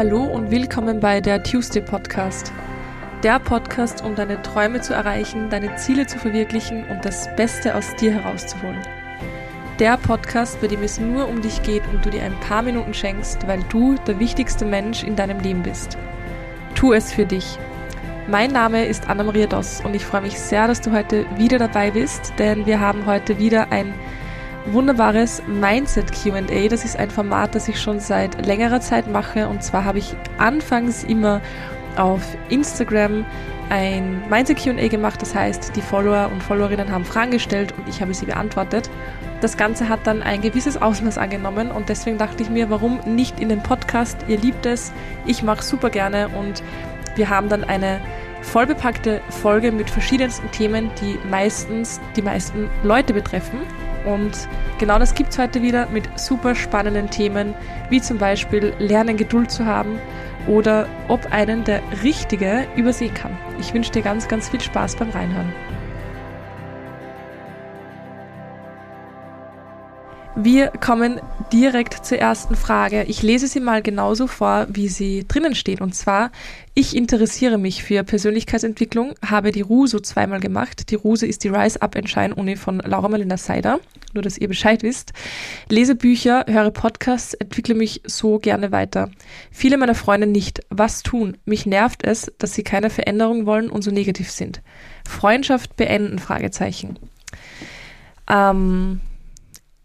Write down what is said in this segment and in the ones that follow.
Hallo und willkommen bei der Tuesday Podcast. Der Podcast, um deine Träume zu erreichen, deine Ziele zu verwirklichen und das Beste aus dir herauszuholen. Der Podcast, bei dem es nur um dich geht und du dir ein paar Minuten schenkst, weil du der wichtigste Mensch in deinem Leben bist. Tu es für dich. Mein Name ist Anna-Maria Doss und ich freue mich sehr, dass du heute wieder dabei bist, denn wir haben heute wieder ein wunderbares Mindset QA. Das ist ein Format, das ich schon seit längerer Zeit mache. Und zwar habe ich anfangs immer auf Instagram ein Mindset QA gemacht. Das heißt, die Follower und Followerinnen haben Fragen gestellt und ich habe sie beantwortet. Das Ganze hat dann ein gewisses Ausmaß angenommen und deswegen dachte ich mir, warum nicht in den Podcast? Ihr liebt es, ich mache super gerne und wir haben dann eine vollbepackte Folge mit verschiedensten Themen, die meistens die meisten Leute betreffen. Und genau das gibt es heute wieder mit super spannenden Themen, wie zum Beispiel Lernen Geduld zu haben oder ob einen der Richtige übersehen kann. Ich wünsche dir ganz, ganz viel Spaß beim Reinhören. Wir kommen direkt zur ersten Frage. Ich lese sie mal genauso vor, wie sie drinnen steht. Und zwar, ich interessiere mich für Persönlichkeitsentwicklung, habe die RUSO zweimal gemacht. Die RUSO ist die Rise Up and Shine Uni von Laura Marlina Seider. Nur, dass ihr Bescheid wisst. Lese Bücher, höre Podcasts, entwickle mich so gerne weiter. Viele meiner Freunde nicht. Was tun? Mich nervt es, dass sie keine Veränderung wollen und so negativ sind. Freundschaft beenden? Fragezeichen. Ähm,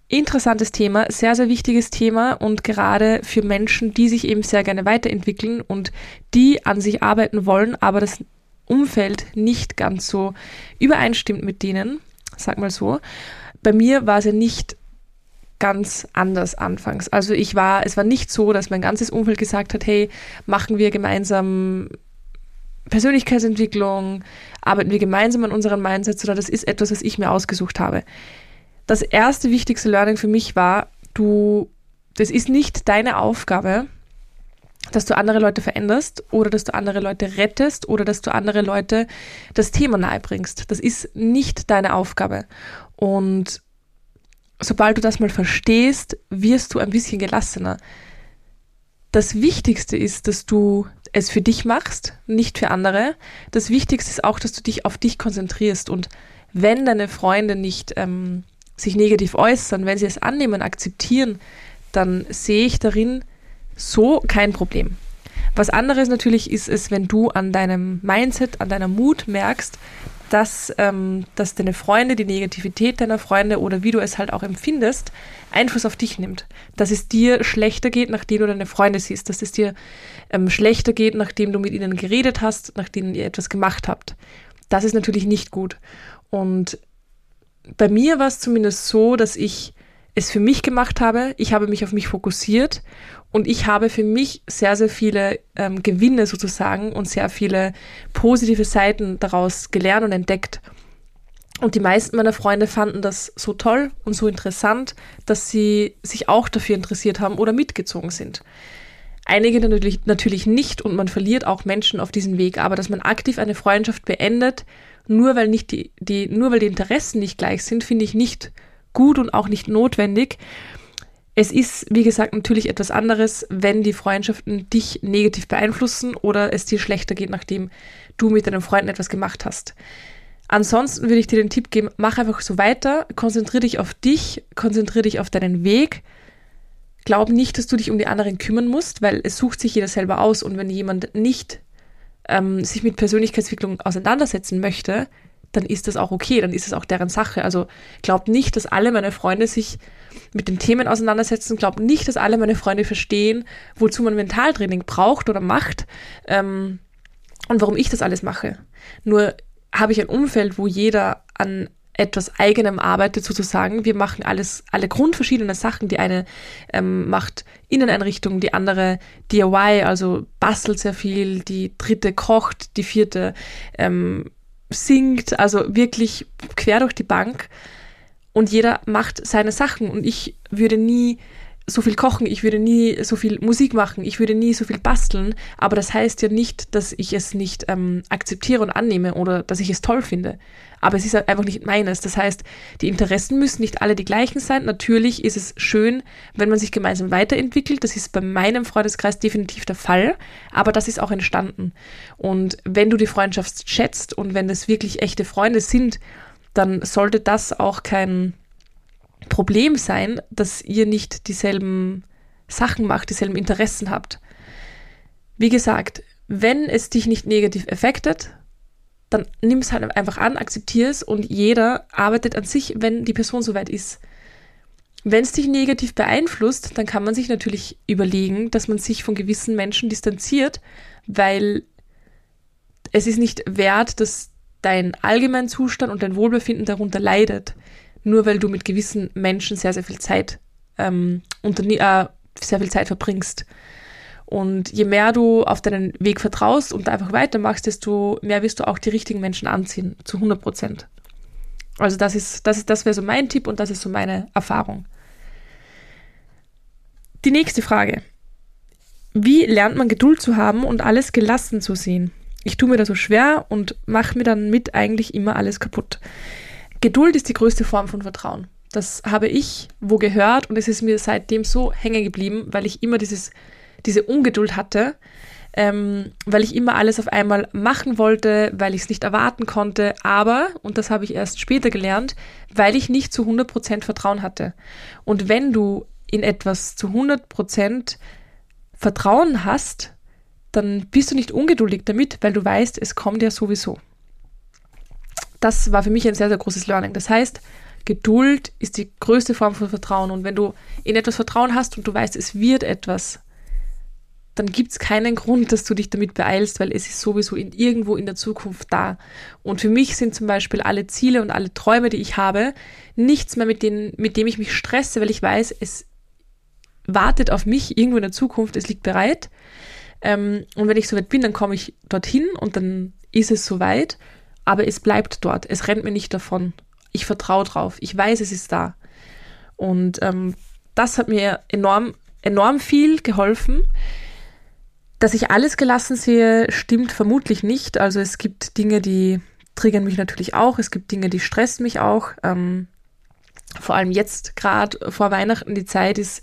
interessantes Thema, sehr, sehr wichtiges Thema und gerade für Menschen, die sich eben sehr gerne weiterentwickeln und die an sich arbeiten wollen, aber das Umfeld nicht ganz so übereinstimmt mit denen, sag mal so. Bei mir war es ja nicht ganz anders anfangs. Also ich war, es war nicht so, dass mein ganzes Umfeld gesagt hat, hey, machen wir gemeinsam Persönlichkeitsentwicklung, arbeiten wir gemeinsam an unseren Mindsets oder das ist etwas, was ich mir ausgesucht habe das erste wichtigste Learning für mich war, du, das ist nicht deine Aufgabe, dass du andere Leute veränderst oder dass du andere Leute rettest oder dass du andere Leute das Thema nahebringst. Das ist nicht deine Aufgabe. Und sobald du das mal verstehst, wirst du ein bisschen gelassener. Das Wichtigste ist, dass du es für dich machst, nicht für andere. Das Wichtigste ist auch, dass du dich auf dich konzentrierst. Und wenn deine Freunde nicht ähm, sich negativ äußern, wenn sie es annehmen, akzeptieren, dann sehe ich darin so kein Problem. Was anderes natürlich ist es, wenn du an deinem Mindset, an deiner Mut merkst, dass, ähm, dass deine Freunde, die Negativität deiner Freunde oder wie du es halt auch empfindest, Einfluss auf dich nimmt. Dass es dir schlechter geht, nachdem du deine Freunde siehst. Dass es dir ähm, schlechter geht, nachdem du mit ihnen geredet hast, nachdem ihr etwas gemacht habt. Das ist natürlich nicht gut. Und bei mir war es zumindest so, dass ich es für mich gemacht habe. Ich habe mich auf mich fokussiert und ich habe für mich sehr, sehr viele ähm, Gewinne sozusagen und sehr viele positive Seiten daraus gelernt und entdeckt. Und die meisten meiner Freunde fanden das so toll und so interessant, dass sie sich auch dafür interessiert haben oder mitgezogen sind. Einige natürlich, natürlich nicht und man verliert auch Menschen auf diesem Weg, aber dass man aktiv eine Freundschaft beendet, nur weil nicht die, die, nur weil die Interessen nicht gleich sind, finde ich nicht gut und auch nicht notwendig. Es ist, wie gesagt, natürlich etwas anderes, wenn die Freundschaften dich negativ beeinflussen oder es dir schlechter geht, nachdem du mit deinen Freunden etwas gemacht hast. Ansonsten würde ich dir den Tipp geben, mach einfach so weiter, konzentriere dich auf dich, konzentriere dich auf deinen Weg. Glaub nicht, dass du dich um die anderen kümmern musst, weil es sucht sich jeder selber aus und wenn jemand nicht ähm, sich mit Persönlichkeitsentwicklung auseinandersetzen möchte, dann ist das auch okay, dann ist es auch deren Sache. Also glaubt nicht, dass alle meine Freunde sich mit den Themen auseinandersetzen, glaubt nicht, dass alle meine Freunde verstehen, wozu man Mentaltraining braucht oder macht ähm, und warum ich das alles mache. Nur habe ich ein Umfeld, wo jeder an etwas eigenem arbeitet sozusagen. Wir machen alles, alle grundverschiedene Sachen. Die eine ähm, macht Inneneinrichtungen, die andere DIY, also bastelt sehr viel, die dritte kocht, die vierte ähm, singt, also wirklich quer durch die Bank. Und jeder macht seine Sachen. Und ich würde nie so viel kochen, ich würde nie so viel Musik machen, ich würde nie so viel basteln, aber das heißt ja nicht, dass ich es nicht ähm, akzeptiere und annehme oder dass ich es toll finde. Aber es ist halt einfach nicht meines. Das heißt, die Interessen müssen nicht alle die gleichen sein. Natürlich ist es schön, wenn man sich gemeinsam weiterentwickelt. Das ist bei meinem Freundeskreis definitiv der Fall, aber das ist auch entstanden. Und wenn du die Freundschaft schätzt und wenn es wirklich echte Freunde sind, dann sollte das auch kein Problem sein, dass ihr nicht dieselben Sachen macht, dieselben Interessen habt. Wie gesagt, wenn es dich nicht negativ affectet, dann nimm es halt einfach an, akzeptiere es und jeder arbeitet an sich, wenn die Person soweit ist. Wenn es dich negativ beeinflusst, dann kann man sich natürlich überlegen, dass man sich von gewissen Menschen distanziert, weil es ist nicht wert, dass dein Allgemeinzustand und dein Wohlbefinden darunter leidet nur weil du mit gewissen Menschen sehr, sehr viel Zeit ähm, äh, sehr viel Zeit verbringst. Und je mehr du auf deinen Weg vertraust und einfach weitermachst, desto mehr wirst du auch die richtigen Menschen anziehen, zu 100 Prozent. Also das ist, das ist, das wäre so mein Tipp und das ist so meine Erfahrung. Die nächste Frage. Wie lernt man Geduld zu haben und alles gelassen zu sehen? Ich tue mir da so schwer und mache mir dann mit eigentlich immer alles kaputt. Geduld ist die größte Form von Vertrauen. Das habe ich wo gehört und es ist mir seitdem so hängen geblieben, weil ich immer dieses, diese Ungeduld hatte, ähm, weil ich immer alles auf einmal machen wollte, weil ich es nicht erwarten konnte, aber, und das habe ich erst später gelernt, weil ich nicht zu 100% Vertrauen hatte. Und wenn du in etwas zu 100% Vertrauen hast, dann bist du nicht ungeduldig damit, weil du weißt, es kommt ja sowieso das war für mich ein sehr, sehr großes Learning. Das heißt, Geduld ist die größte Form von Vertrauen. Und wenn du in etwas Vertrauen hast und du weißt, es wird etwas, dann gibt es keinen Grund, dass du dich damit beeilst, weil es ist sowieso in, irgendwo in der Zukunft da. Und für mich sind zum Beispiel alle Ziele und alle Träume, die ich habe, nichts mehr, mit, denen, mit dem ich mich stresse, weil ich weiß, es wartet auf mich irgendwo in der Zukunft, es liegt bereit. Ähm, und wenn ich soweit bin, dann komme ich dorthin und dann ist es soweit aber es bleibt dort. Es rennt mir nicht davon. Ich vertraue drauf. Ich weiß, es ist da. Und ähm, das hat mir enorm, enorm viel geholfen. Dass ich alles gelassen sehe, stimmt vermutlich nicht. Also es gibt Dinge, die triggern mich natürlich auch. Es gibt Dinge, die stressen mich auch. Ähm, vor allem jetzt gerade vor Weihnachten die Zeit ist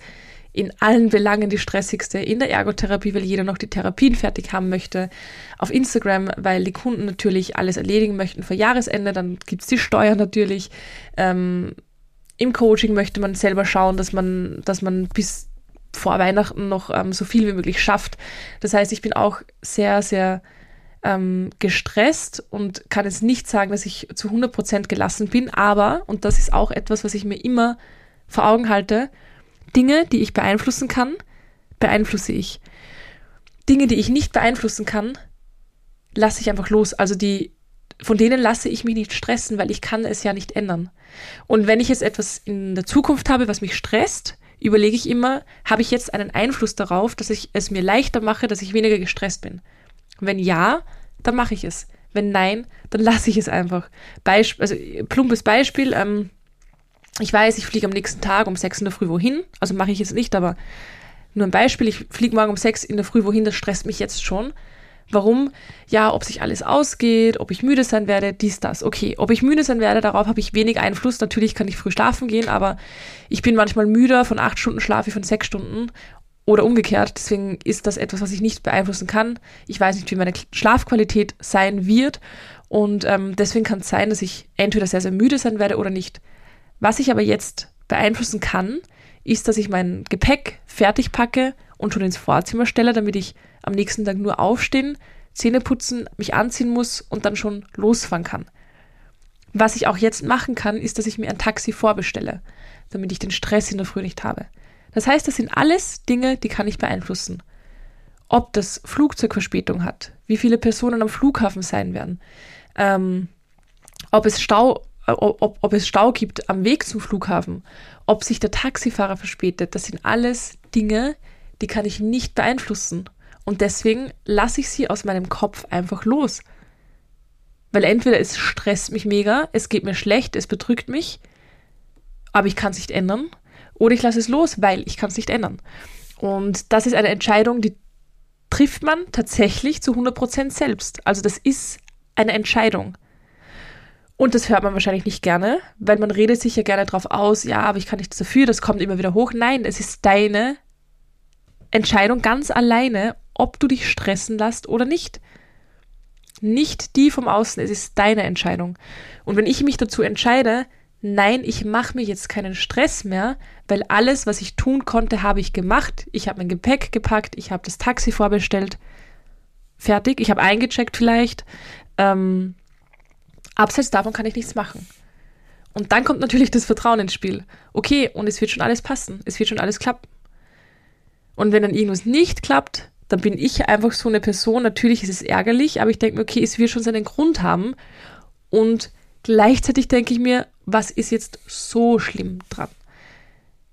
in allen Belangen die stressigste. In der Ergotherapie, weil jeder noch die Therapien fertig haben möchte. Auf Instagram, weil die Kunden natürlich alles erledigen möchten vor Jahresende. Dann gibt's die Steuern natürlich. Ähm, Im Coaching möchte man selber schauen, dass man, dass man bis vor Weihnachten noch ähm, so viel wie möglich schafft. Das heißt, ich bin auch sehr, sehr ähm, gestresst und kann jetzt nicht sagen, dass ich zu 100% gelassen bin, aber, und das ist auch etwas, was ich mir immer vor Augen halte, Dinge, die ich beeinflussen kann, beeinflusse ich. Dinge, die ich nicht beeinflussen kann, lasse ich einfach los. Also die, von denen lasse ich mich nicht stressen, weil ich kann es ja nicht ändern. Und wenn ich jetzt etwas in der Zukunft habe, was mich stresst, überlege ich immer, habe ich jetzt einen Einfluss darauf, dass ich es mir leichter mache, dass ich weniger gestresst bin? Wenn ja, dann mache ich es. Wenn nein, dann lasse ich es einfach. Beisp also plumpes Beispiel, ähm, ich weiß, ich fliege am nächsten Tag um sechs in der Früh wohin, also mache ich jetzt nicht, aber nur ein Beispiel, ich fliege morgen um sechs in der Früh wohin, das stresst mich jetzt schon. Warum? Ja, ob sich alles ausgeht, ob ich müde sein werde, dies, das. Okay, ob ich müde sein werde, darauf habe ich wenig Einfluss. Natürlich kann ich früh schlafen gehen, aber ich bin manchmal müder von acht Stunden Schlaf wie von sechs Stunden oder umgekehrt. Deswegen ist das etwas, was ich nicht beeinflussen kann. Ich weiß nicht, wie meine Schlafqualität sein wird und ähm, deswegen kann es sein, dass ich entweder sehr, sehr müde sein werde oder nicht. Was ich aber jetzt beeinflussen kann, ist, dass ich mein Gepäck fertig packe und schon ins Vorzimmer stelle, damit ich am nächsten Tag nur aufstehen, Zähne putzen, mich anziehen muss und dann schon losfahren kann. Was ich auch jetzt machen kann, ist, dass ich mir ein Taxi vorbestelle, damit ich den Stress in der Früh nicht habe. Das heißt, das sind alles Dinge, die kann ich beeinflussen. Ob das Flugzeug Verspätung hat, wie viele Personen am Flughafen sein werden, ähm, ob es Stau ob, ob es Stau gibt am Weg zum Flughafen, ob sich der Taxifahrer verspätet, das sind alles Dinge, die kann ich nicht beeinflussen. Und deswegen lasse ich sie aus meinem Kopf einfach los. Weil entweder es stresst mich mega, es geht mir schlecht, es bedrückt mich, aber ich kann es nicht ändern. Oder ich lasse es los, weil ich kann es nicht ändern. Und das ist eine Entscheidung, die trifft man tatsächlich zu 100% selbst. Also das ist eine Entscheidung. Und das hört man wahrscheinlich nicht gerne, weil man redet sich ja gerne drauf aus, ja, aber ich kann nichts dafür, das kommt immer wieder hoch. Nein, es ist deine Entscheidung ganz alleine, ob du dich stressen lässt oder nicht. Nicht die vom Außen, es ist deine Entscheidung. Und wenn ich mich dazu entscheide, nein, ich mache mir jetzt keinen Stress mehr, weil alles, was ich tun konnte, habe ich gemacht. Ich habe mein Gepäck gepackt, ich habe das Taxi vorbestellt, fertig, ich habe eingecheckt vielleicht. Ähm, abseits davon kann ich nichts machen. Und dann kommt natürlich das Vertrauen ins Spiel. Okay, und es wird schon alles passen, es wird schon alles klappen. Und wenn dann irgendwas nicht klappt, dann bin ich einfach so eine Person. Natürlich ist es ärgerlich, aber ich denke mir, okay, es wird schon seinen Grund haben. Und gleichzeitig denke ich mir, was ist jetzt so schlimm dran?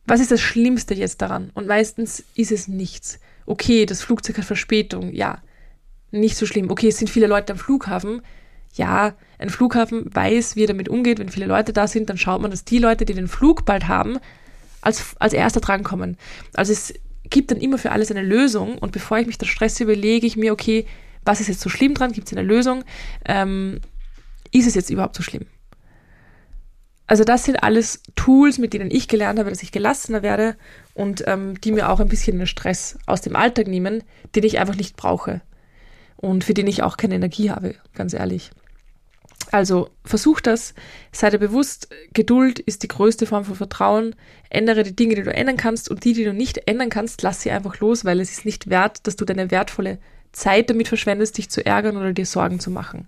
Was ist das Schlimmste jetzt daran? Und meistens ist es nichts. Okay, das Flugzeug hat Verspätung, ja, nicht so schlimm. Okay, es sind viele Leute am Flughafen. Ja, ein Flughafen weiß, wie er damit umgeht. Wenn viele Leute da sind, dann schaut man, dass die Leute, die den Flug bald haben, als, als erster drankommen. Also es gibt dann immer für alles eine Lösung und bevor ich mich da stresse, überlege ich mir, okay, was ist jetzt so schlimm dran? Gibt es eine Lösung? Ähm, ist es jetzt überhaupt so schlimm? Also das sind alles Tools, mit denen ich gelernt habe, dass ich gelassener werde und ähm, die mir auch ein bisschen den Stress aus dem Alltag nehmen, den ich einfach nicht brauche und für den ich auch keine Energie habe, ganz ehrlich. Also versuch das, sei dir bewusst, Geduld ist die größte Form von Vertrauen. Ändere die Dinge, die du ändern kannst und die, die du nicht ändern kannst, lass sie einfach los, weil es ist nicht wert, dass du deine wertvolle Zeit damit verschwendest, dich zu ärgern oder dir Sorgen zu machen.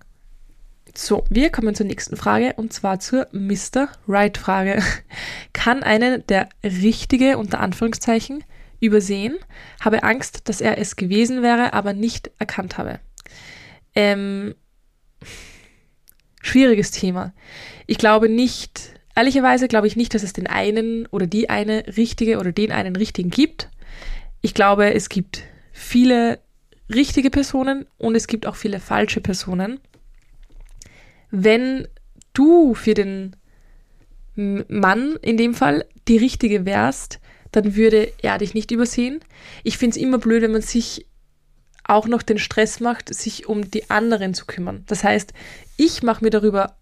So, wir kommen zur nächsten Frage und zwar zur Mr. Right-Frage. Kann einen der Richtige unter Anführungszeichen übersehen? Habe Angst, dass er es gewesen wäre, aber nicht erkannt habe. Ähm, schwieriges Thema. Ich glaube nicht, ehrlicherweise glaube ich nicht, dass es den einen oder die eine richtige oder den einen richtigen gibt. Ich glaube, es gibt viele richtige Personen und es gibt auch viele falsche Personen. Wenn du für den Mann in dem Fall die richtige wärst, dann würde er dich nicht übersehen. Ich finde es immer blöd, wenn man sich auch noch den Stress macht, sich um die anderen zu kümmern. Das heißt, ich mache mir darüber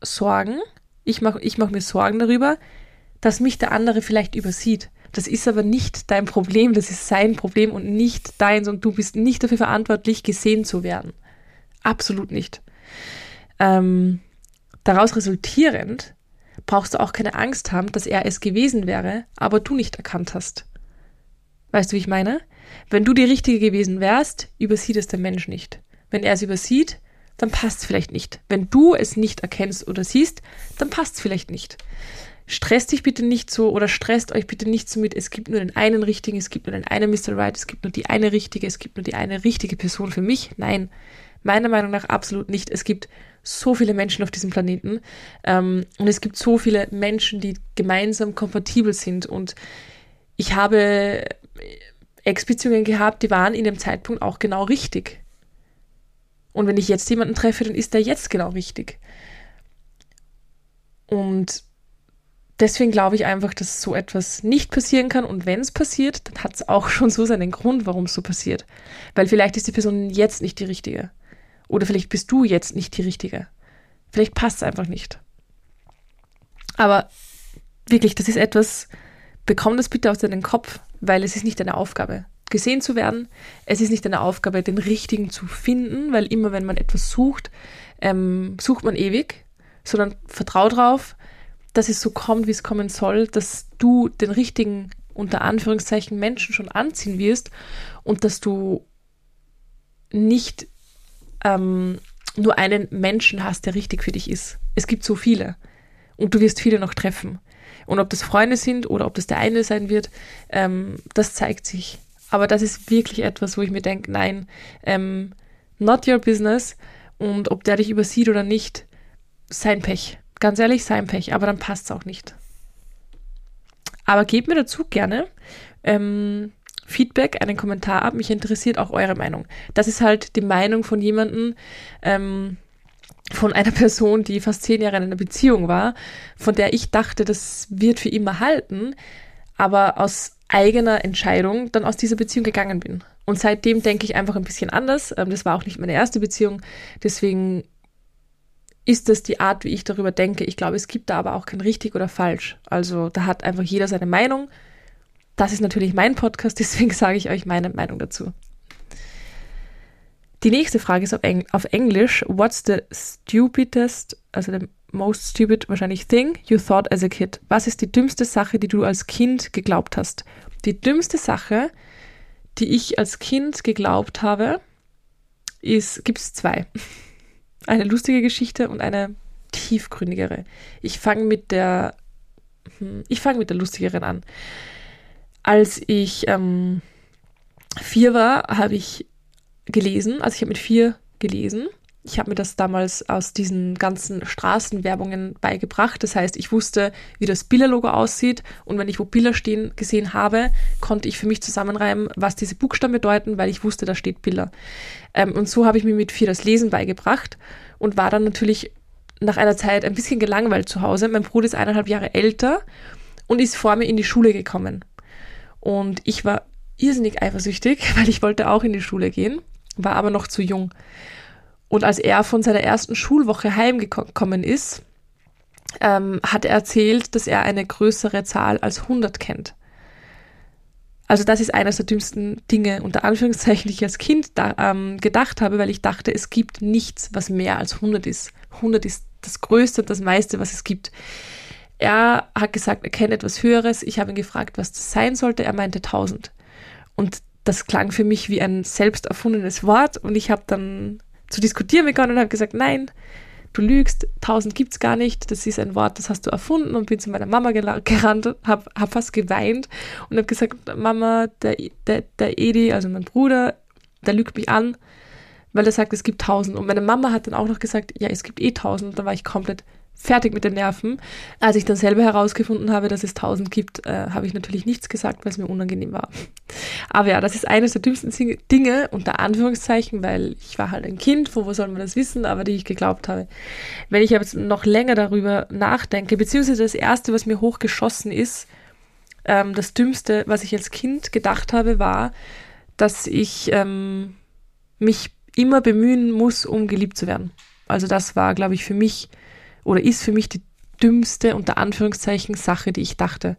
Sorgen, ich mache ich mach mir Sorgen darüber, dass mich der andere vielleicht übersieht. Das ist aber nicht dein Problem, das ist sein Problem und nicht deins und du bist nicht dafür verantwortlich, gesehen zu werden. Absolut nicht. Ähm, daraus resultierend brauchst du auch keine Angst haben, dass er es gewesen wäre, aber du nicht erkannt hast. Weißt du, wie ich meine? Wenn du die Richtige gewesen wärst, übersieht es der Mensch nicht. Wenn er es übersieht, dann passt es vielleicht nicht. Wenn du es nicht erkennst oder siehst, dann passt es vielleicht nicht. Stresst dich bitte nicht so oder stresst euch bitte nicht so mit, es gibt nur den einen richtigen, es gibt nur den einen Mr. Right, es gibt nur die eine richtige, es gibt nur die eine richtige Person für mich. Nein, meiner Meinung nach absolut nicht. Es gibt so viele Menschen auf diesem Planeten ähm, und es gibt so viele Menschen, die gemeinsam kompatibel sind und ich habe Ex-Beziehungen gehabt, die waren in dem Zeitpunkt auch genau richtig. Und wenn ich jetzt jemanden treffe, dann ist der jetzt genau richtig. Und deswegen glaube ich einfach, dass so etwas nicht passieren kann. Und wenn es passiert, dann hat es auch schon so seinen Grund, warum es so passiert. Weil vielleicht ist die Person jetzt nicht die richtige. Oder vielleicht bist du jetzt nicht die richtige. Vielleicht passt es einfach nicht. Aber wirklich, das ist etwas, bekomm das bitte aus deinem Kopf weil es ist nicht deine Aufgabe, gesehen zu werden. Es ist nicht deine Aufgabe, den richtigen zu finden, weil immer wenn man etwas sucht, ähm, sucht man ewig, sondern vertrau drauf, dass es so kommt, wie es kommen soll, dass du den richtigen, unter Anführungszeichen, Menschen schon anziehen wirst und dass du nicht ähm, nur einen Menschen hast, der richtig für dich ist. Es gibt so viele und du wirst viele noch treffen. Und ob das Freunde sind oder ob das der eine sein wird, ähm, das zeigt sich. Aber das ist wirklich etwas, wo ich mir denke, nein, ähm, not your business. Und ob der dich übersieht oder nicht, sein Pech. Ganz ehrlich, sein Pech. Aber dann passt es auch nicht. Aber gebt mir dazu gerne ähm, Feedback, einen Kommentar ab. Mich interessiert auch eure Meinung. Das ist halt die Meinung von jemandem, ähm, von einer Person, die fast zehn Jahre in einer Beziehung war, von der ich dachte, das wird für immer halten. aber aus eigener Entscheidung dann aus dieser Beziehung gegangen bin. Und seitdem denke ich einfach ein bisschen anders. Ähm, das war auch nicht meine erste Beziehung. Deswegen ist das die Art, wie ich darüber denke. Ich glaube, es gibt da aber auch kein richtig oder falsch. Also da hat einfach jeder seine Meinung. Das ist natürlich mein Podcast, deswegen sage ich euch meine Meinung dazu. Die nächste Frage ist auf, Eng auf Englisch. What's the stupidest, also the most stupid wahrscheinlich thing you thought as a kid? Was ist die dümmste Sache, die du als Kind geglaubt hast? Die dümmste Sache, die ich als Kind geglaubt habe, ist, gibt es zwei eine lustige Geschichte und eine tiefgründigere. Ich fange mit der, hm, ich fange mit der lustigeren an. Als ich ähm, vier war, habe ich gelesen, also ich habe mit vier gelesen ich habe mir das damals aus diesen ganzen Straßenwerbungen beigebracht. Das heißt, ich wusste, wie das Billa-Logo aussieht und wenn ich wo Billa stehen gesehen habe, konnte ich für mich zusammenreimen, was diese Buchstaben bedeuten, weil ich wusste, da steht Billa. Ähm, und so habe ich mir mit vier das Lesen beigebracht und war dann natürlich nach einer Zeit ein bisschen gelangweilt zu Hause. Mein Bruder ist eineinhalb Jahre älter und ist vor mir in die Schule gekommen. Und ich war irrsinnig eifersüchtig, weil ich wollte auch in die Schule gehen, war aber noch zu jung. Und als er von seiner ersten Schulwoche heimgekommen ist, ähm, hat er erzählt, dass er eine größere Zahl als 100 kennt. Also das ist eines der dümmsten Dinge, unter Anführungszeichen, die ich als Kind da, ähm, gedacht habe, weil ich dachte, es gibt nichts, was mehr als 100 ist. 100 ist das Größte und das meiste, was es gibt. Er hat gesagt, er kennt etwas Höheres. Ich habe ihn gefragt, was das sein sollte. Er meinte 1000. Und das klang für mich wie ein selbst erfundenes Wort und ich habe dann zu diskutieren begonnen und habe gesagt, nein, du lügst, tausend gibt's gar nicht, das ist ein Wort, das hast du erfunden und bin zu meiner Mama gerannt, habe hab fast geweint und habe gesagt, Mama, der, der, der Edi, also mein Bruder, der lügt mich an, weil er sagt, es gibt tausend. Und meine Mama hat dann auch noch gesagt, ja, es gibt eh tausend. Und da war ich komplett fertig mit den Nerven. Als ich dann selber herausgefunden habe, dass es 1000 gibt, äh, habe ich natürlich nichts gesagt, weil es mir unangenehm war. Aber ja, das ist eines der dümmsten Dinge, unter Anführungszeichen, weil ich war halt ein Kind, wo, wo soll man das wissen, aber die ich geglaubt habe. Wenn ich jetzt noch länger darüber nachdenke, beziehungsweise das erste, was mir hochgeschossen ist, ähm, das Dümmste, was ich als Kind gedacht habe, war, dass ich ähm, mich immer bemühen muss, um geliebt zu werden. Also das war, glaube ich, für mich oder ist für mich die dümmste, unter Anführungszeichen, Sache, die ich dachte.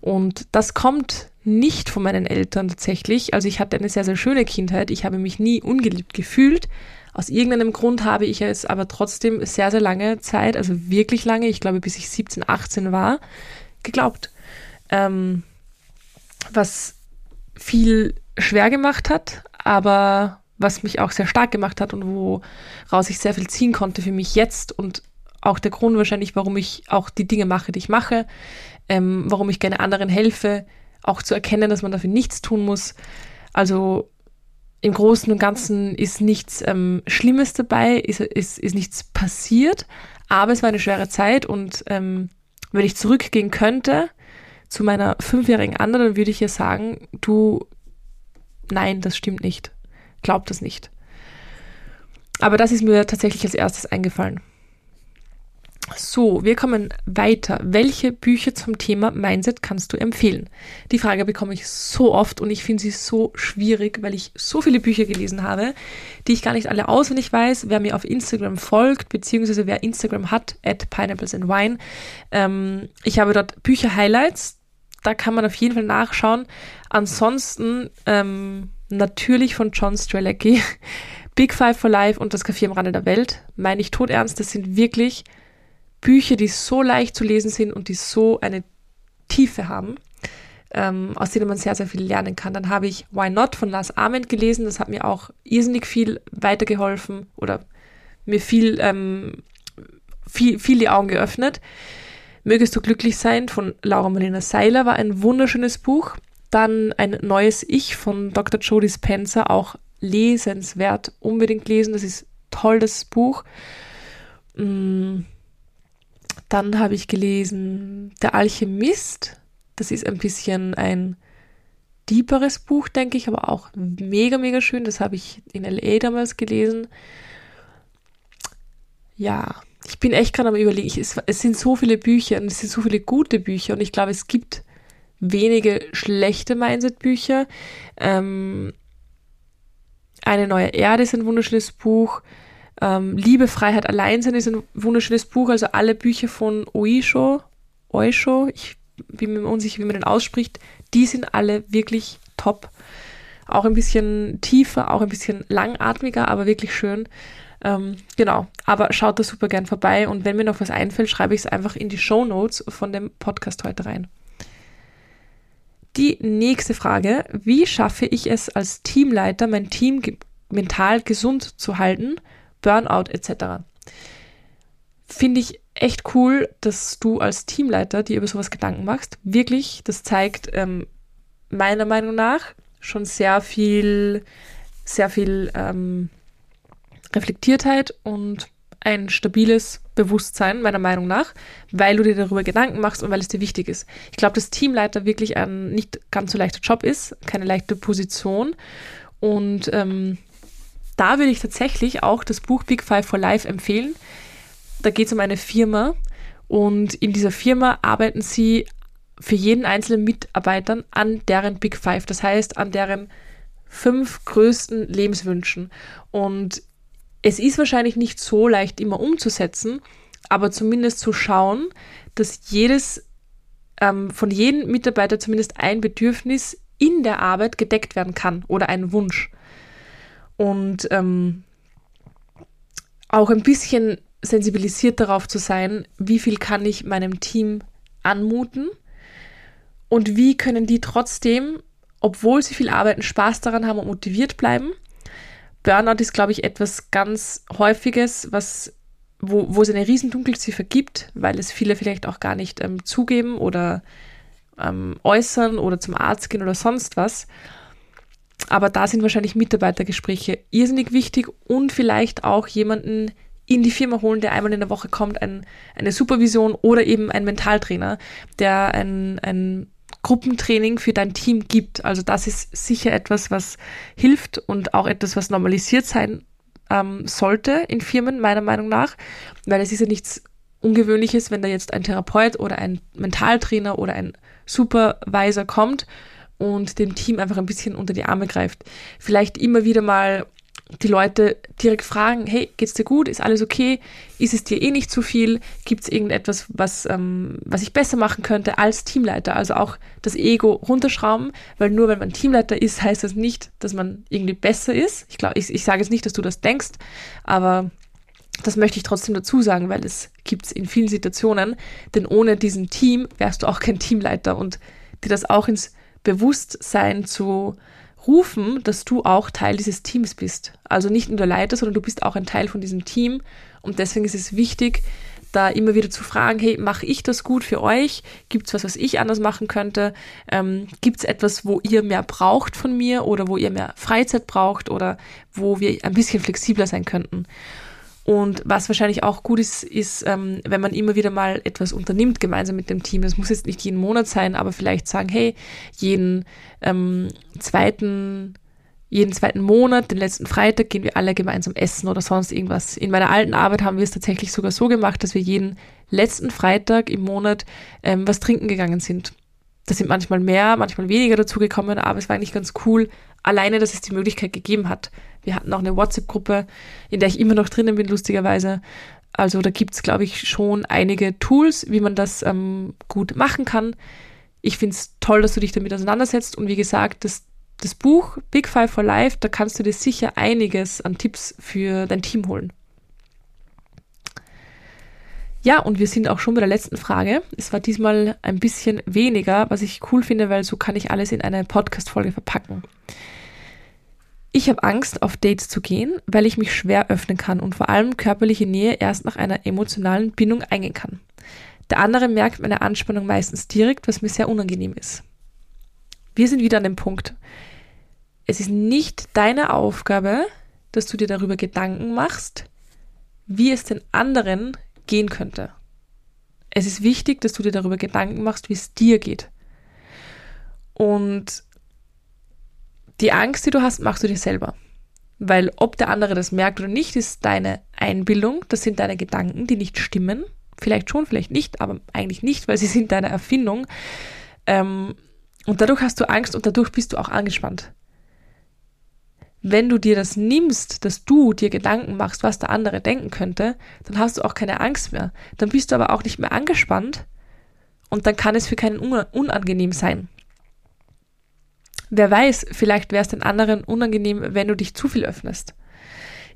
Und das kommt nicht von meinen Eltern tatsächlich. Also ich hatte eine sehr, sehr schöne Kindheit. Ich habe mich nie ungeliebt gefühlt. Aus irgendeinem Grund habe ich es aber trotzdem sehr, sehr lange Zeit, also wirklich lange, ich glaube bis ich 17, 18 war, geglaubt. Ähm, was viel schwer gemacht hat, aber was mich auch sehr stark gemacht hat und woraus ich sehr viel ziehen konnte für mich jetzt und auch der Grund wahrscheinlich, warum ich auch die Dinge mache, die ich mache, ähm, warum ich gerne anderen helfe, auch zu erkennen, dass man dafür nichts tun muss. Also im Großen und Ganzen ist nichts ähm, Schlimmes dabei, ist, ist, ist nichts passiert, aber es war eine schwere Zeit und ähm, wenn ich zurückgehen könnte zu meiner fünfjährigen Anna, dann würde ich ihr sagen, du, nein, das stimmt nicht. Glaub das nicht. Aber das ist mir tatsächlich als erstes eingefallen. So, wir kommen weiter. Welche Bücher zum Thema Mindset kannst du empfehlen? Die Frage bekomme ich so oft und ich finde sie so schwierig, weil ich so viele Bücher gelesen habe, die ich gar nicht alle auswendig weiß. Wer mir auf Instagram folgt, beziehungsweise wer Instagram hat, at Pineapples and Wine, ähm, ich habe dort Bücher-Highlights. Da kann man auf jeden Fall nachschauen. Ansonsten ähm, natürlich von John Strelacki, Big Five for Life und das Café am Rande der Welt. Meine ich tot ernst, das sind wirklich Bücher, die so leicht zu lesen sind und die so eine Tiefe haben, ähm, aus denen man sehr, sehr viel lernen kann. Dann habe ich Why Not von Lars Ament gelesen. Das hat mir auch irrsinnig viel weitergeholfen oder mir viel, ähm, viel, viel die Augen geöffnet. Mögest du glücklich sein von Laura Marlena Seiler war ein wunderschönes Buch. Dann ein neues Ich von Dr. Jodie Spencer, auch lesenswert, unbedingt lesen. Das ist toll, das Buch. Mm, dann habe ich gelesen Der Alchemist. Das ist ein bisschen ein deeperes Buch, denke ich, aber auch mega, mega schön. Das habe ich in LA damals gelesen. Ja, ich bin echt gerade am überlegen. Ich, es, es, sind so viele Bücher und es sind so viele gute Bücher und ich glaube, es gibt wenige schlechte Mindset-Bücher. Ähm, eine neue Erde ist ein wunderschönes Buch. Ähm, Liebe, Freiheit, Alleinsein ist ein wunderschönes Buch. Also alle Bücher von Oisho, Oisho, ich bin mir unsicher, wie man den ausspricht, die sind alle wirklich top. Auch ein bisschen tiefer, auch ein bisschen langatmiger, aber wirklich schön. Ähm, genau, aber schaut da super gern vorbei und wenn mir noch was einfällt, schreibe ich es einfach in die Show Notes von dem Podcast heute rein. Die nächste Frage, wie schaffe ich es als Teamleiter, mein Team ge mental gesund zu halten, Burnout etc. Finde ich echt cool, dass du als Teamleiter dir über sowas Gedanken machst. Wirklich, das zeigt ähm, meiner Meinung nach schon sehr viel, sehr viel ähm, Reflektiertheit und ein stabiles Bewusstsein, meiner Meinung nach, weil du dir darüber Gedanken machst und weil es dir wichtig ist. Ich glaube, dass Teamleiter wirklich ein nicht ganz so leichter Job ist, keine leichte Position. Und ähm, da würde ich tatsächlich auch das Buch Big Five for Life empfehlen. Da geht es um eine Firma und in dieser Firma arbeiten sie für jeden einzelnen Mitarbeitern an deren Big Five, das heißt an deren fünf größten Lebenswünschen. Und es ist wahrscheinlich nicht so leicht immer umzusetzen, aber zumindest zu schauen, dass jedes ähm, von jedem Mitarbeiter zumindest ein Bedürfnis in der Arbeit gedeckt werden kann oder ein Wunsch. Und ähm, auch ein bisschen sensibilisiert darauf zu sein, wie viel kann ich meinem Team anmuten und wie können die trotzdem, obwohl sie viel arbeiten, Spaß daran haben und motiviert bleiben. Burnout ist, glaube ich, etwas ganz Häufiges, was, wo, wo es eine riesen Dunkelziffer gibt, weil es viele vielleicht auch gar nicht ähm, zugeben oder ähm, äußern oder zum Arzt gehen oder sonst was. Aber da sind wahrscheinlich Mitarbeitergespräche irrsinnig wichtig und vielleicht auch jemanden in die Firma holen, der einmal in der Woche kommt, ein, eine Supervision oder eben ein Mentaltrainer, der ein, ein Gruppentraining für dein Team gibt. Also das ist sicher etwas, was hilft und auch etwas, was normalisiert sein ähm, sollte in Firmen, meiner Meinung nach, weil es ist ja nichts Ungewöhnliches, wenn da jetzt ein Therapeut oder ein Mentaltrainer oder ein Supervisor kommt und dem Team einfach ein bisschen unter die Arme greift. Vielleicht immer wieder mal die Leute direkt fragen, hey, geht's dir gut? Ist alles okay? Ist es dir eh nicht zu viel? Gibt es irgendetwas, was, ähm, was ich besser machen könnte als Teamleiter? Also auch das Ego runterschrauben, weil nur wenn man Teamleiter ist, heißt das nicht, dass man irgendwie besser ist. Ich glaube, ich, ich sage jetzt nicht, dass du das denkst, aber das möchte ich trotzdem dazu sagen, weil es gibt es in vielen Situationen, denn ohne diesen Team wärst du auch kein Teamleiter und dir das auch ins Bewusstsein zu rufen, dass du auch Teil dieses Teams bist. Also nicht nur der Leiter, sondern du bist auch ein Teil von diesem Team. Und deswegen ist es wichtig, da immer wieder zu fragen, hey, mache ich das gut für euch? Gibt es was, was ich anders machen könnte? Ähm, Gibt es etwas, wo ihr mehr braucht von mir oder wo ihr mehr Freizeit braucht oder wo wir ein bisschen flexibler sein könnten? Und was wahrscheinlich auch gut ist, ist, ähm, wenn man immer wieder mal etwas unternimmt gemeinsam mit dem Team. Das muss jetzt nicht jeden Monat sein, aber vielleicht sagen, hey, jeden ähm, zweiten jeden zweiten Monat, den letzten Freitag, gehen wir alle gemeinsam essen oder sonst irgendwas. In meiner alten Arbeit haben wir es tatsächlich sogar so gemacht, dass wir jeden letzten Freitag im Monat ähm, was trinken gegangen sind. Da sind manchmal mehr, manchmal weniger dazugekommen, aber es war eigentlich ganz cool, alleine, dass es die Möglichkeit gegeben hat. Wir hatten auch eine WhatsApp-Gruppe, in der ich immer noch drinnen bin, lustigerweise. Also da gibt's glaube ich, schon einige Tools, wie man das ähm, gut machen kann. Ich find's toll, dass du dich damit auseinandersetzt. Und wie gesagt, das, das Buch Big Five for Life, da kannst du dir sicher einiges an Tipps für dein Team holen. Ja, und wir sind auch schon bei der letzten Frage. Es war diesmal ein bisschen weniger, was ich cool finde, weil so kann ich alles in eine Podcast-Folge verpacken. Ich habe Angst, auf Dates zu gehen, weil ich mich schwer öffnen kann und vor allem körperliche Nähe erst nach einer emotionalen Bindung eingehen kann. Der andere merkt meine Anspannung meistens direkt, was mir sehr unangenehm ist. Wir sind wieder an dem Punkt. Es ist nicht deine Aufgabe, dass du dir darüber Gedanken machst, wie es den anderen gehen könnte. Es ist wichtig, dass du dir darüber Gedanken machst, wie es dir geht. Und die Angst, die du hast, machst du dir selber. Weil ob der andere das merkt oder nicht, ist deine Einbildung, das sind deine Gedanken, die nicht stimmen. Vielleicht schon, vielleicht nicht, aber eigentlich nicht, weil sie sind deine Erfindung. Ähm, und dadurch hast du Angst und dadurch bist du auch angespannt. Wenn du dir das nimmst, dass du dir Gedanken machst, was der andere denken könnte, dann hast du auch keine Angst mehr. Dann bist du aber auch nicht mehr angespannt und dann kann es für keinen unangenehm sein. Wer weiß, vielleicht wäre es den anderen unangenehm, wenn du dich zu viel öffnest.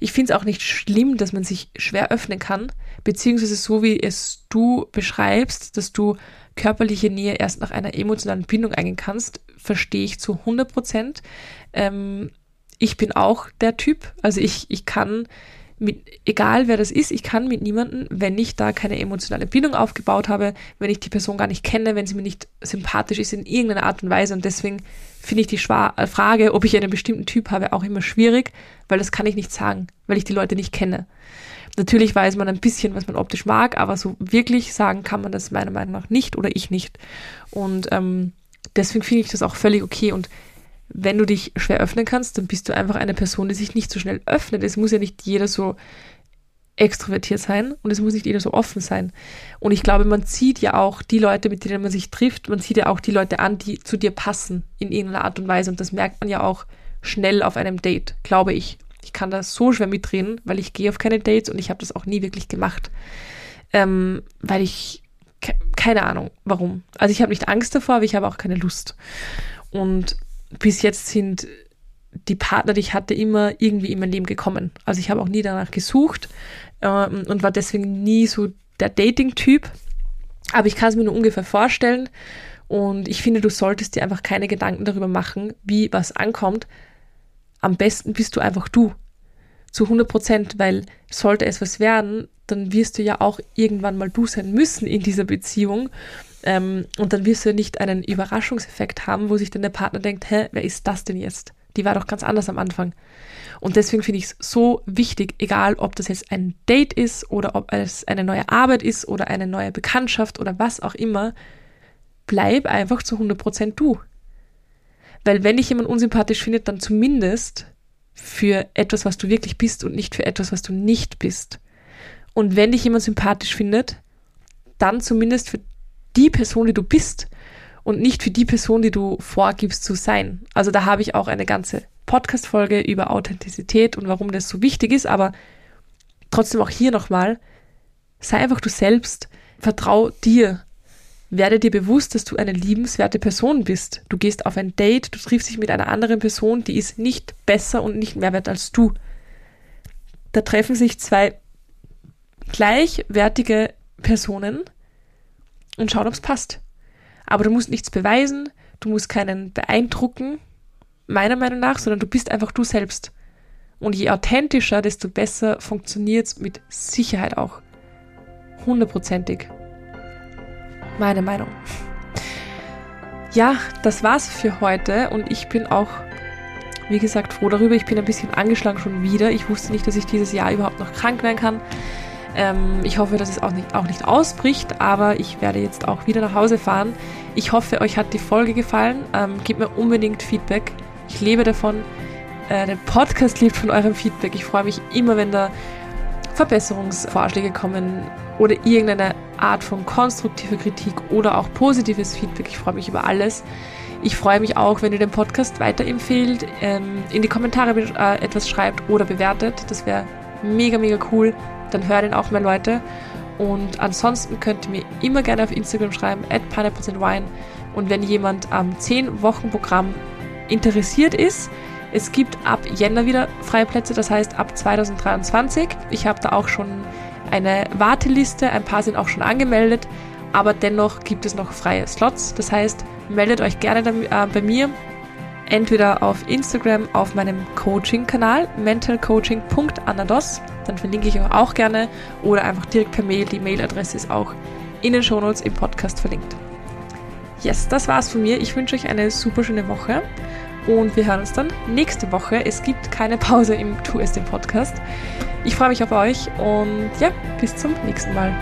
Ich finde es auch nicht schlimm, dass man sich schwer öffnen kann, beziehungsweise so wie es du beschreibst, dass du körperliche Nähe erst nach einer emotionalen Bindung eingehen kannst, verstehe ich zu 100 Prozent. Ähm, ich bin auch der Typ, also ich, ich kann mit, egal wer das ist, ich kann mit niemandem, wenn ich da keine emotionale Bindung aufgebaut habe, wenn ich die Person gar nicht kenne, wenn sie mir nicht sympathisch ist in irgendeiner Art und Weise und deswegen finde ich die Schwa äh, Frage, ob ich einen bestimmten Typ habe, auch immer schwierig, weil das kann ich nicht sagen, weil ich die Leute nicht kenne. Natürlich weiß man ein bisschen, was man optisch mag, aber so wirklich sagen kann man das meiner Meinung nach nicht oder ich nicht. Und ähm, deswegen finde ich das auch völlig okay. Und wenn du dich schwer öffnen kannst, dann bist du einfach eine Person, die sich nicht so schnell öffnet. Es muss ja nicht jeder so extrovertiert sein und es muss nicht jeder so offen sein. Und ich glaube, man sieht ja auch die Leute, mit denen man sich trifft, man sieht ja auch die Leute an, die zu dir passen in irgendeiner Art und Weise. Und das merkt man ja auch schnell auf einem Date, glaube ich. Ich kann da so schwer mitreden, weil ich gehe auf keine Dates und ich habe das auch nie wirklich gemacht. Ähm, weil ich, ke keine Ahnung, warum. Also ich habe nicht Angst davor, aber ich habe auch keine Lust. Und bis jetzt sind die Partner, die ich hatte, immer irgendwie in mein Leben gekommen. Also ich habe auch nie danach gesucht ähm, und war deswegen nie so der Dating-Typ. Aber ich kann es mir nur ungefähr vorstellen. Und ich finde, du solltest dir einfach keine Gedanken darüber machen, wie was ankommt, am besten bist du einfach du. Zu 100 Prozent, weil sollte es was werden, dann wirst du ja auch irgendwann mal du sein müssen in dieser Beziehung. Ähm, und dann wirst du ja nicht einen Überraschungseffekt haben, wo sich dann der Partner denkt, hä, wer ist das denn jetzt? Die war doch ganz anders am Anfang. Und deswegen finde ich es so wichtig, egal ob das jetzt ein Date ist oder ob es eine neue Arbeit ist oder eine neue Bekanntschaft oder was auch immer, bleib einfach zu 100% du. Weil wenn dich jemand unsympathisch findet, dann zumindest für etwas, was du wirklich bist und nicht für etwas, was du nicht bist. Und wenn dich jemand sympathisch findet, dann zumindest für die Person, die du bist und nicht für die Person, die du vorgibst zu sein. Also da habe ich auch eine ganze Podcast-Folge über Authentizität und warum das so wichtig ist, aber trotzdem auch hier nochmal, sei einfach du selbst, vertrau dir, werde dir bewusst, dass du eine liebenswerte Person bist. Du gehst auf ein Date, du triffst dich mit einer anderen Person, die ist nicht besser und nicht mehr wert als du. Da treffen sich zwei gleichwertige Personen und schauen, ob es passt. Aber du musst nichts beweisen, du musst keinen beeindrucken, meiner Meinung nach, sondern du bist einfach du selbst. Und je authentischer, desto besser funktioniert es mit Sicherheit auch. Hundertprozentig meine Meinung. Ja, das war's für heute und ich bin auch, wie gesagt, froh darüber. Ich bin ein bisschen angeschlagen schon wieder. Ich wusste nicht, dass ich dieses Jahr überhaupt noch krank werden kann. Ähm, ich hoffe, dass es auch nicht, auch nicht ausbricht, aber ich werde jetzt auch wieder nach Hause fahren. Ich hoffe, euch hat die Folge gefallen. Ähm, gebt mir unbedingt Feedback. Ich lebe davon. Äh, der Podcast lebt von eurem Feedback. Ich freue mich immer, wenn da Verbesserungsvorschläge kommen oder irgendeine Art von konstruktiver Kritik oder auch positives Feedback. Ich freue mich über alles. Ich freue mich auch, wenn ihr den Podcast weiterempfehlt, ähm, in die Kommentare äh, etwas schreibt oder bewertet. Das wäre mega, mega cool. Dann hören auch mehr Leute. Und ansonsten könnt ihr mir immer gerne auf Instagram schreiben, at pineapplesandwine. Und wenn jemand am 10-Wochen-Programm interessiert ist, es gibt ab Jänner wieder freie Plätze, das heißt ab 2023. Ich habe da auch schon eine Warteliste, ein paar sind auch schon angemeldet, aber dennoch gibt es noch freie Slots. Das heißt, meldet euch gerne äh, bei mir, entweder auf Instagram auf meinem Coaching-Kanal mentalcoaching.anados, dann verlinke ich euch auch gerne, oder einfach direkt per Mail. Die Mailadresse ist auch in den Shownotes im Podcast verlinkt. Yes, das war's von mir. Ich wünsche euch eine super schöne Woche und wir hören uns dann nächste Woche. Es gibt keine Pause im Tu es Podcast. Ich freue mich auf euch und ja, bis zum nächsten Mal.